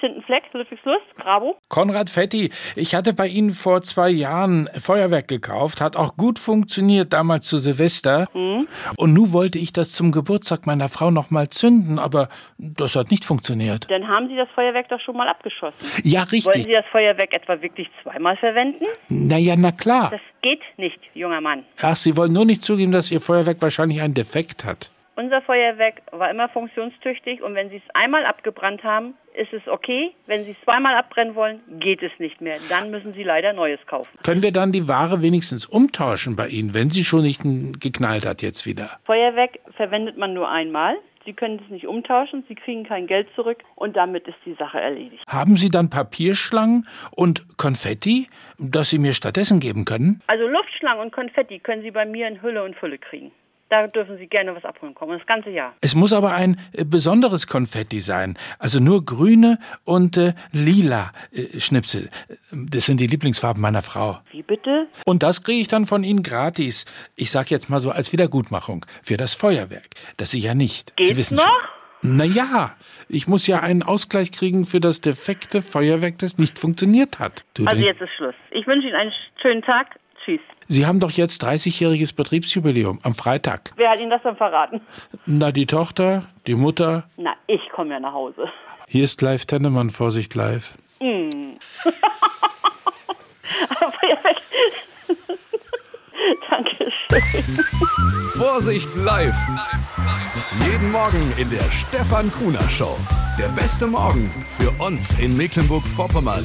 Tintenfleck, Ludwigslust, Bravo. Konrad Fetti, ich hatte bei Ihnen vor zwei Jahren Feuerwerk gekauft, hat auch gut funktioniert damals zu Silvester. Mhm. Und nun wollte ich das zum Geburtstag meiner Frau noch mal zünden, aber das hat nicht funktioniert. Dann haben Sie das Feuerwerk doch schon mal abgeschossen. Ja, Wollen richtig. Sie das Feuerwerk etwa wirklich zweimal verwenden? Naja, na klar. Das geht junger Mann. Ach, Sie wollen nur nicht zugeben, dass Ihr Feuerwerk wahrscheinlich einen Defekt hat. Unser Feuerwerk war immer funktionstüchtig und wenn Sie es einmal abgebrannt haben, ist es okay. Wenn Sie es zweimal abbrennen wollen, geht es nicht mehr. Dann müssen Sie leider Neues kaufen. Können wir dann die Ware wenigstens umtauschen bei Ihnen, wenn sie schon nicht geknallt hat jetzt wieder? Feuerwerk verwendet man nur einmal. Sie können es nicht umtauschen, Sie kriegen kein Geld zurück und damit ist die Sache erledigt. Haben Sie dann Papierschlangen und Konfetti, das Sie mir stattdessen geben können? Also Luftschlangen und Konfetti können Sie bei mir in Hülle und Fülle kriegen. Da dürfen Sie gerne was abholen kommen, das ganze Jahr. Es muss aber ein äh, besonderes Konfetti sein. Also nur grüne und äh, lila äh, Schnipsel. Das sind die Lieblingsfarben meiner Frau. Wie bitte? Und das kriege ich dann von Ihnen gratis. Ich sag jetzt mal so als Wiedergutmachung für das Feuerwerk. Das Sie ja nicht. Sie Geht's wissen noch? schon. Na ja, ich muss ja einen Ausgleich kriegen für das defekte Feuerwerk, das nicht funktioniert hat. Du Also jetzt ist Schluss. Ich wünsche Ihnen einen schönen Tag. Tschüss. Sie haben doch jetzt 30-jähriges Betriebsjubiläum am Freitag. Wer hat Ihnen das dann verraten? Na, die Tochter, die Mutter. Na, ich komme ja nach Hause. Hier ist live Tennemann, Vorsicht live. Feuerwerk. Dankeschön. Vorsicht live. Jeden Morgen in der Stefan Kuhner Show. Der beste Morgen für uns in Mecklenburg-Vorpommern.